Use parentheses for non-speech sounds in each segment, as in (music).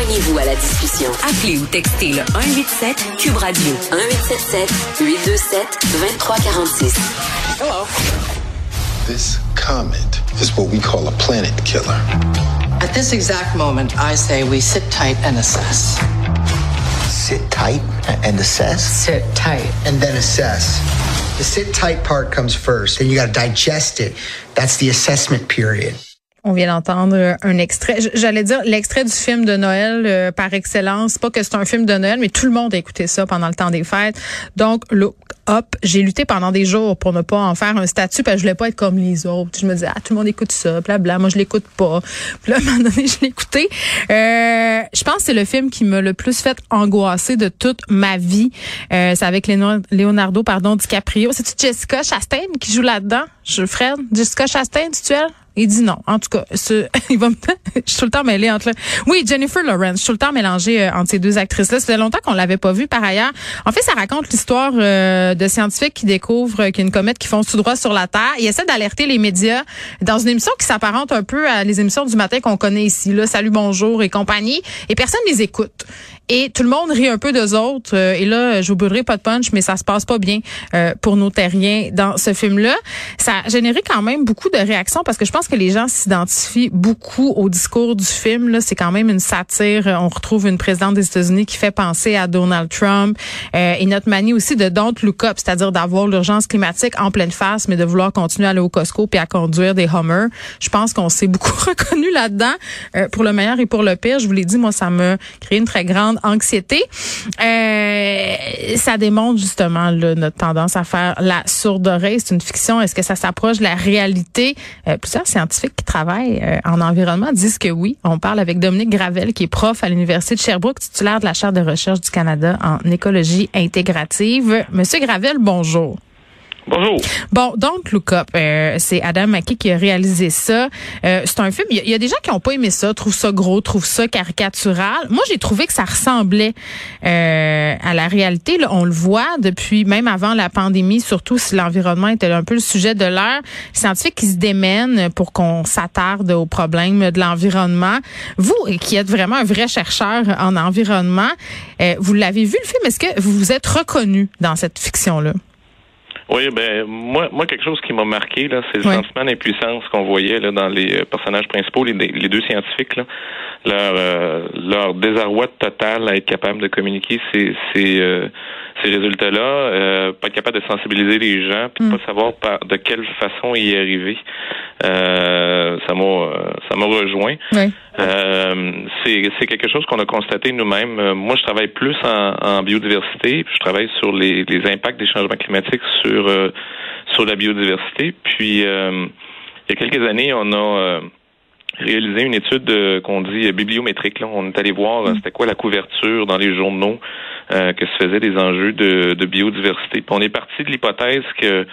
Joignez-vous à la discussion. Appelez ou textez le 187 Cube Radio 1877 827 2346. Hello. This comet is what we call a planet killer. At this exact moment, I say we sit tight and assess. Sit tight and assess? Sit tight. And then assess. The sit tight part comes first. Then you got to digest it. That's the assessment period. On vient d'entendre un extrait. J'allais dire l'extrait du film de Noël euh, par excellence. Pas que c'est un film de Noël, mais tout le monde a écouté ça pendant le temps des fêtes. Donc, Look Up, j'ai lutté pendant des jours pour ne pas en faire un statut parce que je voulais pas être comme les autres. Je me disais, ah, tout le monde écoute ça, bla bla. Moi, je l'écoute pas. Là, à un moment donné, je l'ai écouté. Euh, je pense que c'est le film qui m'a le plus fait angoisser de toute ma vie. Euh, c'est avec Leonardo, pardon, DiCaprio. C'est-tu Jessica Chastain qui joue là-dedans? Je, Fred? Jessica Chastain, tu elle? Il dit non. En tout cas, ce, (laughs) il va me, (laughs) je suis tout le temps mêlée entre. Oui, Jennifer Lawrence. Je suis tout le temps mélangée euh, entre ces deux actrices-là. Ça fait longtemps qu'on l'avait pas vue par ailleurs. En fait, ça raconte l'histoire euh, de scientifiques qui découvrent qu'il y a une comète qui fonce tout droit sur la Terre. Ils essaient d'alerter les médias dans une émission qui s'apparente un peu à les émissions du matin qu'on connaît ici, là, Salut, bonjour et compagnie. Et personne les écoute. Et tout le monde rit un peu d'eux autres. Euh, et là, je vous brûlerai pas de punch, mais ça se passe pas bien pour nos terriens dans ce film-là. Ça a généré quand même beaucoup de réactions parce que je pense que les gens s'identifient beaucoup au discours du film. Là, c'est quand même une satire. On retrouve une présidente des États-Unis qui fait penser à Donald Trump euh, et notre manie aussi de don't look up, c'est-à-dire d'avoir l'urgence climatique en pleine face, mais de vouloir continuer à aller au Costco puis à conduire des Hummers. Je pense qu'on s'est beaucoup (laughs) reconnu là-dedans, euh, pour le meilleur et pour le pire. Je vous l'ai dit, moi, ça m'a créé une très grande anxiété. Euh, ça démontre justement là, notre tendance à faire la sourde oreille. C'est une fiction. Est-ce que ça s'approche de la réalité? Euh, plusieurs scientifiques qui travaillent euh, en environnement disent que oui. On parle avec Dominique Gravel, qui est prof à l'Université de Sherbrooke, titulaire de la chaire de recherche du Canada en écologie intégrative. Monsieur Gravel, bonjour. Bonjour. Bon, donc Look Up, euh, c'est Adam McKay qui a réalisé ça. Euh, c'est un film. Il y, a des gens qui n'ont pas aimé ça, trouvent ça gros, trouvent ça caricatural. Moi, j'ai trouvé que ça ressemblait euh, à la réalité. Là, on le voit depuis même avant la pandémie, surtout si l'environnement était un peu le sujet de l'heure. Scientifiques qui se démènent pour qu'on s'attarde aux problèmes de l'environnement. Vous, qui êtes vraiment un vrai chercheur en environnement, vous l'avez vu le film. Est-ce que vous vous êtes reconnu dans cette fiction-là? Oui, ben moi, moi quelque chose qui m'a marqué là, c'est le sentiment d'impuissance qu'on voyait là dans les euh, personnages principaux, les, les deux scientifiques là, leur euh, leur désarroi total à être capable de communiquer ces ces, euh, ces résultats-là, pas être capable de sensibiliser les gens, puis de mm. pas savoir par, de quelle façon y arriver. ça m'a ça m'a rejoint. Oui. Euh, c'est quelque chose qu'on a constaté nous-mêmes. Euh, moi, je travaille plus en, biodiversité, je travaille sur les, impacts des changements climatiques sur euh, sur la biodiversité. Puis il y a quelques années, on a réalisé une étude qu'on dit bibliométrique. Là. On est allé voir mm. c'était quoi la couverture dans les journaux euh, que se faisaient des enjeux de, de biodiversité. Puis on est parti de l'hypothèse que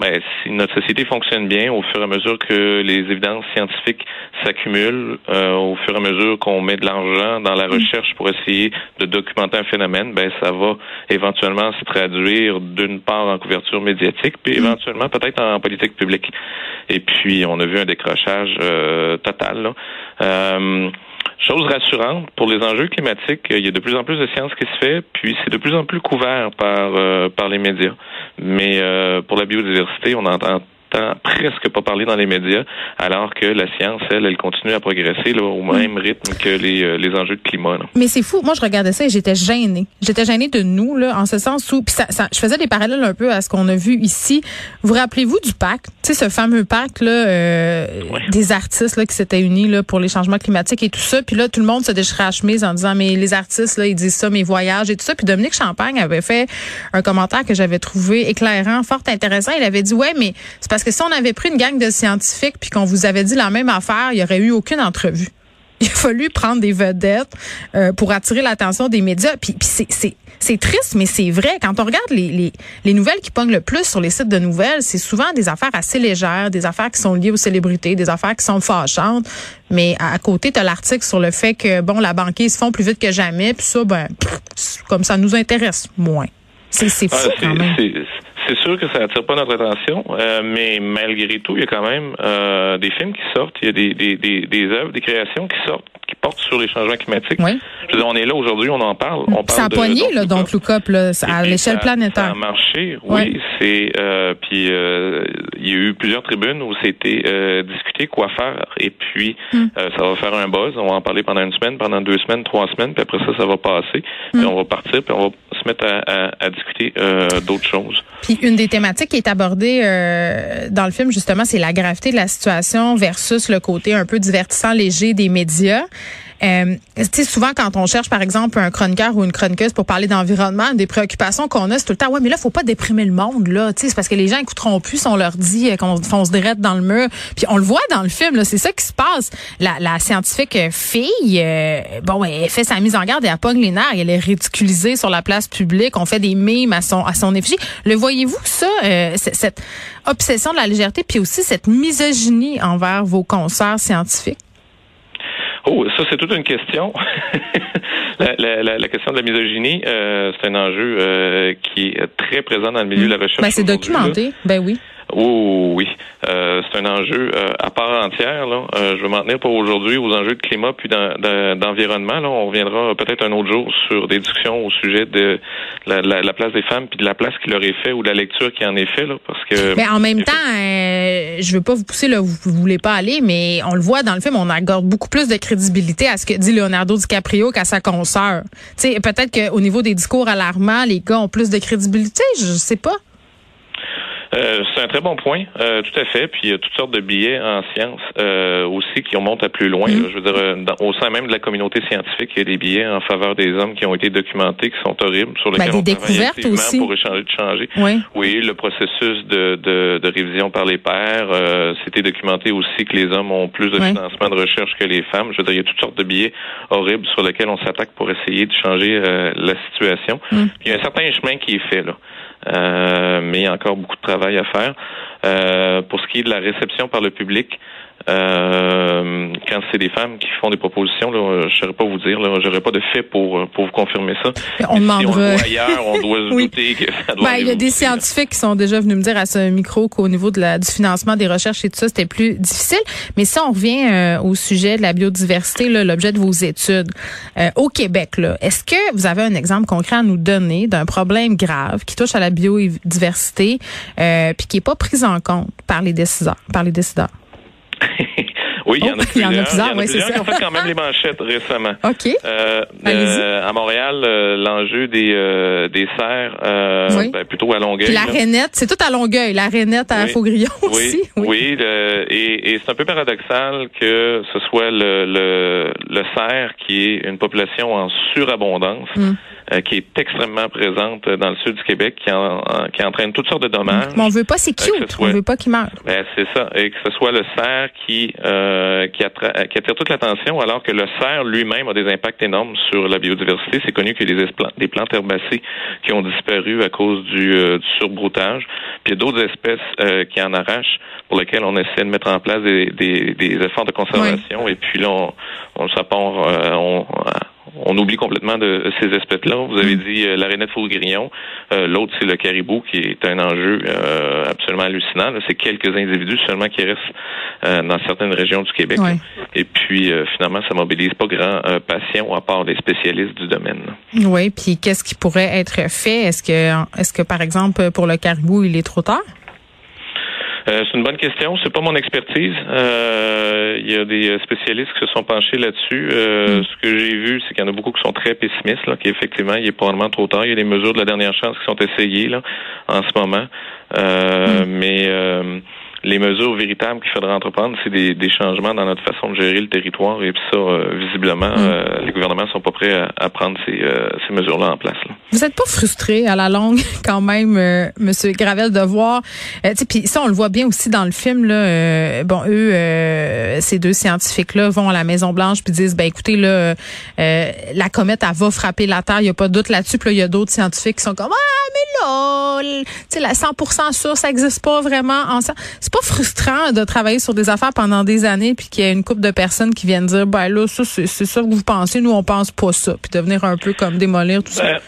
ben, si notre société fonctionne bien, au fur et à mesure que les évidences scientifiques s'accumulent, euh, au fur et à mesure qu'on met de l'argent dans la mm. recherche pour essayer de documenter un phénomène, ben ça va éventuellement se traduire d'une part en couverture médiatique, puis mm. éventuellement peut-être en politique publique. Et puis on a vu un décrochage euh, total. Euh, Chose rassurante, pour les enjeux climatiques, il y a de plus en plus de sciences qui se fait, puis c'est de plus en plus couvert par, euh, par les médias. Mais euh, pour la biodiversité, on entend presque pas parler dans les médias, alors que la science, elle, elle continue à progresser là, au même mm. rythme que les, euh, les enjeux de climat. Mais c'est fou. Moi, je regardais ça et j'étais gênée. J'étais gênée de nous, là, en ce sens où, puis ça, ça, je faisais des parallèles un peu à ce qu'on a vu ici. Vous rappelez-vous du pacte, tu sais, ce fameux pacte là, euh, des artistes là qui s'étaient unis là pour les changements climatiques et tout ça. Puis là, tout le monde se déchirait à chemise en disant mais les artistes là, ils disent ça, mes voyages et tout ça. Puis Dominique Champagne avait fait un commentaire que j'avais trouvé éclairant, fort intéressant. Il avait dit ouais, mais c'est parce que si on avait pris une gang de scientifiques puis qu'on vous avait dit la même affaire, il y aurait eu aucune entrevue. (laughs) Il a fallu prendre des vedettes euh, pour attirer l'attention des médias. Puis, c'est triste, mais c'est vrai. Quand on regarde les, les, nouvelles qui pognent le plus sur les sites de nouvelles, c'est souvent des affaires assez légères, des affaires qui sont liées aux célébrités, des affaires qui sont fâchantes. Mais à, côté, tu as l'article sur le fait que, bon, la banquise se font plus vite que jamais. Puis ça, ben, comme ça nous intéresse moins. C'est fou ah, quand même c'est sûr que ça attire pas notre attention, euh, mais malgré tout, il y a quand même euh, des films qui sortent, il y a des, des, des, des œuvres, des créations qui sortent, porte sur les changements climatiques. Oui. Je veux dire, on est là aujourd'hui, on en parle. On parle ça a donc, là, donc, à l'échelle planétaire. Ça a marché, oui. C'est euh, puis euh, il y a eu plusieurs tribunes où c'était euh, discuté quoi faire et puis Hmm. euh, ça va faire un buzz. On va en parler pendant une semaine, pendant deux semaines, trois semaines, puis après ça, ça va passer. Hmm. Puis on va partir, puis on va se mettre à, à- à discuter euh, d'autres choses. Puis une des thématiques qui est abordée euh, dans le film, justement, c'est la gravité de la situation versus le côté un peu divertissant, léger des médias. Euh, souvent, quand on cherche, par exemple, un chroniqueur ou une chroniqueuse pour parler d'environnement, des préoccupations qu'on a, c'est tout le temps, ouais, mais là, faut pas déprimer le monde, là. C'est parce que les gens écouteront plus on leur dit qu'on fonce direct dans le mur. Puis on le voit dans le film, c'est ça qui se passe. La, la scientifique euh, fille, euh, bon, elle fait sa mise en garde et elle pogne les nerfs. Elle est ridiculisée sur la place publique. On fait des mimes à son, à son effigie. Le voyez-vous, ça, euh, cette obsession de la légèreté, puis aussi cette misogynie envers vos concerts scientifiques? Oh, ça c'est toute une question. (laughs) la, la- la- la question de la misogynie, euh, c'est un enjeu euh, qui est très présent dans le milieu de la recherche. Ben, c'est là. documenté. Ben oui. Oh oui, Euh, c'est un enjeu euh, à part entière. Là. Euh, je vais m'en tenir pour aujourd'hui aux enjeux de climat puis d'en- d'en- d'environnement. Là, on reviendra peut-être un autre jour sur des discussions au sujet de la, la- la place des femmes puis de la place qui leur est faite ou de la lecture qui en est faite. Parce que Mais en même temps, euh, je veux pas vous pousser là, vous, vous voulez pas aller, mais on le voit dans le film, on accorde beaucoup plus de crédibilité à ce que dit Leonardo DiCaprio qu'à sa consoeur. Tu sais, peut-être qu'au niveau des discours alarmants, les gars ont plus de crédibilité, je sais pas. Euh, c'est un très bon point, euh, tout à fait. Puis il y a toutes sortes de billets en sciences euh, aussi qui montent à plus loin. Mm. là. Je veux dire, euh, dans- au sein même de la communauté scientifique, il y a des billets en faveur des hommes qui ont été documentés, qui sont horribles, sur lesquels Ben, des on découvertes aussi. pour échanger de changer. Oui. Oui, le processus de, de, de révision par les pairs, euh, c'était documenté aussi que les hommes ont plus de financement de recherche que les femmes. Je veux dire, il y a toutes sortes de billets horribles sur lesquels on s'attaque pour essayer de changer euh, la situation. Mm. Il y a un certain chemin qui est fait là. Euh, mais il y a encore beaucoup de travail à faire. Euh, pour ce qui est de la réception par le public, euh, quand c'est des femmes qui font des propositions, là, je ne saurais pas vous dire, là, j'aurais pas de fait pour, pour vous confirmer ça. On Si on demandera- le voit ailleurs, on doit (laughs) se Oui. douter que ça doit Ben, il y a des là. scientifiques qui sont déjà venus me dire à ce micro qu'au niveau de la, du financement des recherches et tout ça, c'était plus difficile. Mais si on revient euh, au sujet de la biodiversité, là, l'objet de vos études, euh, au Québec, là, est-ce que vous avez un exemple concret à nous donner d'un problème grave qui touche à la biodiversité euh, puis qui est pas pris en compte par les décideurs, par les décideurs? (laughs) oui, il y en Oh, a il y en a plusieurs. plusieurs, oui, c'est plusieurs ça. qui ont fait quand même les manchettes récemment. (laughs) OK. Euh, euh, à Montréal, euh, l'enjeu des euh, des serres, euh, Oui. ben, plutôt à Longueuil. Puis la rainette, c'est tout à Longueuil, la rainette à Oui. Faugrillon aussi. Oui, oui, le- et, et c'est un peu paradoxal que ce soit le, le, le cerf qui est une population en surabondance, Mm. Euh, qui est extrêmement présente dans le sud du Québec, qui, en- qui entraîne toutes sortes de dommages. Mais on veut pas, c'est Euh, cute. soit- On veut pas qu'il meure. Ben, c'est ça, et que ce soit le cerf qui euh, qui, attra- qui attire toute l'attention, alors que le cerf lui-même a des impacts énormes sur la biodiversité. C'est connu qu'il y a des, des plantes herbacées qui ont disparu à cause du, euh, du surbroutage. Puis il y a d'autres espèces euh, qui en arrachent, pour lesquelles on essaie de mettre en place des, des, des efforts de conservation. Et puis là, on, on euh, on, on oublie complètement de ces espèces-là. Vous avez dit euh, l'arénette faux-grillon. Euh, L'autre, c'est le caribou, qui est un enjeu euh, absolument hallucinant. C'est quelques individus seulement qui restent dans certaines régions du Québec. Ouais. Et puis, finalement, ça mobilise pas grand passion à part les spécialistes du domaine. Oui, puis qu'est-ce qui pourrait être fait? Est-ce que, est-ce que, par exemple, pour le caribou, il est trop tard? Euh, c'est une bonne question. C'est pas mon expertise. Euh, Il y a des spécialistes qui se sont penchés là-dessus. Euh, Ce que j'ai vu, c'est qu'il y en a beaucoup qui sont très pessimistes, là, qu'effectivement, il est probablement trop tard. Il y a des mesures de la dernière chance qui sont essayées là, en ce moment. Euh, Mais euh, les mesures véritables qu'il faudra entreprendre, c'est des, des changements dans notre façon de gérer le territoire. Et puis ça, euh, visiblement, euh, les gouvernements sont pas prêts à, à prendre ces, euh, ces mesures-là en place. Là. Vous êtes pas frustré à la longue, (laughs) quand même, Monsieur Gravel, de voir. Puis ça, on le voit bien aussi dans le film. Là, bon, eux, euh, ces deux scientifiques-là vont à la Maison Blanche puis disent, ben écoutez, là, euh, la comète, elle va frapper la Terre. Il y a pas de doute là-dessus. Puis là, il y a d'autres scientifiques qui sont comme, ah, mais là, tu sais, la 100% sûr, ça existe pas vraiment. En. C'est pas frustrant de travailler sur des affaires pendant des années puis qu'il y a une couple de personnes qui viennent dire, ben là, ça, c'est ça que vous pensez. Nous, on pense pas ça. Puis devenir un peu comme démolir tout ça. Ben,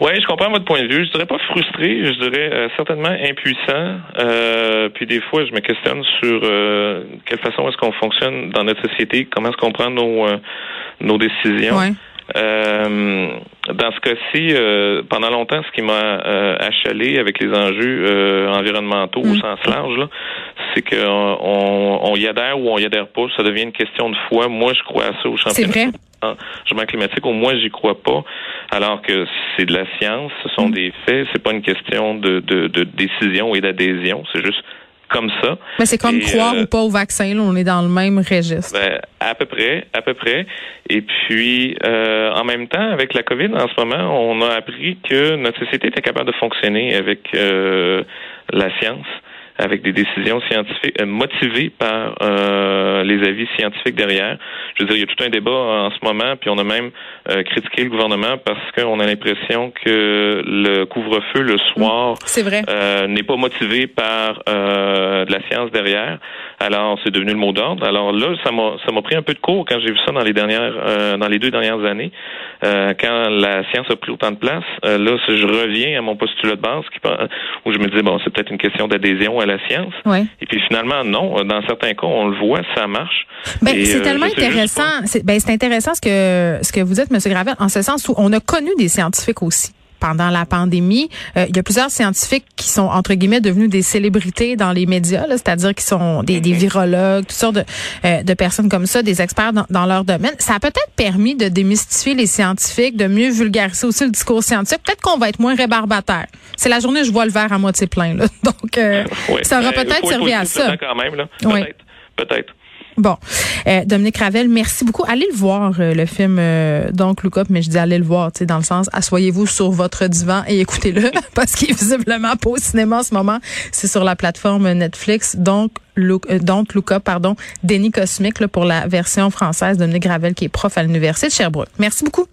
oui, je comprends votre point de vue. Je dirais pas frustré, je dirais euh, certainement impuissant. Euh, puis des fois, je me questionne sur euh, quelle façon est-ce qu'on fonctionne dans notre société, comment est-ce qu'on prend nos, nos décisions. Ouais. Euh, dans ce cas-ci, euh, pendant longtemps, ce qui m'a euh, achalé avec les enjeux euh, environnementaux au Mm. sens large, là, c'est qu'on on, y adhère ou on y adhère pas. Ça devient une question de foi. Moi, je crois à ça au C'est championnat vrai. changement climatique. Au moins, j'y crois pas. Alors que c'est de la science, ce sont Mm. des faits. C'est pas une question de, de, de décision et d'adhésion. C'est juste comme ça. Mais c'est comme Et, croire euh, ou pas au vaccin, là, on est dans le même registre. ben, à peu près, à peu près. Et puis, euh, en même temps, avec la COVID, en ce moment, on a appris que notre société était capable de fonctionner avec euh, la science, avec des décisions scientifiques euh, motivées par euh, les avis scientifiques derrière. Je veux dire, il y a tout un débat en ce moment, puis on a même euh, critiqué le gouvernement parce qu'on a l'impression que le couvre-feu le soir C'est vrai. euh, n'est pas motivé par euh, de la science derrière. Alors, c'est devenu le mot d'ordre. Alors là, ça m'a ça m'a pris un peu de cours quand j'ai vu ça dans les dernières euh, dans les deux dernières années. Euh, quand la science a pris autant de place, euh, là, je reviens à mon postulat de base qui, où je me disais bon, c'est peut-être une question d'adhésion à la science. Ouais. Et puis finalement, non. Dans certains cas, on le voit, ça marche. Ben, c'est euh, tellement intéressant. C'est ben, c'est intéressant ce que ce que vous dites, M. Gravel, en ce sens où on a connu des scientifiques aussi. Pendant la pandémie, Euh, il y a plusieurs scientifiques qui sont entre guillemets devenus des célébrités dans les médias, c'est-à-dire qui sont des, Mhm. des virologues, toutes sortes de, euh, de personnes comme ça, des experts dans, dans leur domaine. Ça a peut-être permis de démystifier les scientifiques, de mieux vulgariser aussi le discours scientifique. Peut-être qu'on va être moins rébarbateur. C'est la journée où je vois le verre à moitié plein, là. (laughs) Donc, euh, Ouais. ça aura Ben, peut-être servi à ça. dedans Quand même, là. Ouais. Peut-être. Peut-être. Bon, euh, Dominique Ravel, merci beaucoup. Allez le voir, euh, le film euh, donc Look Up, mais je dis allez le voir, tu sais, dans le sens, asseyez-vous sur votre divan et écoutez-le, (laughs) parce qu'il est visiblement pas au cinéma en ce moment. C'est sur la plateforme Netflix, donc Look, euh, Look Up, pardon, Déni Cosmique là, pour la version française. Dominique Ravel, qui est prof à l'université de Sherbrooke. Merci beaucoup.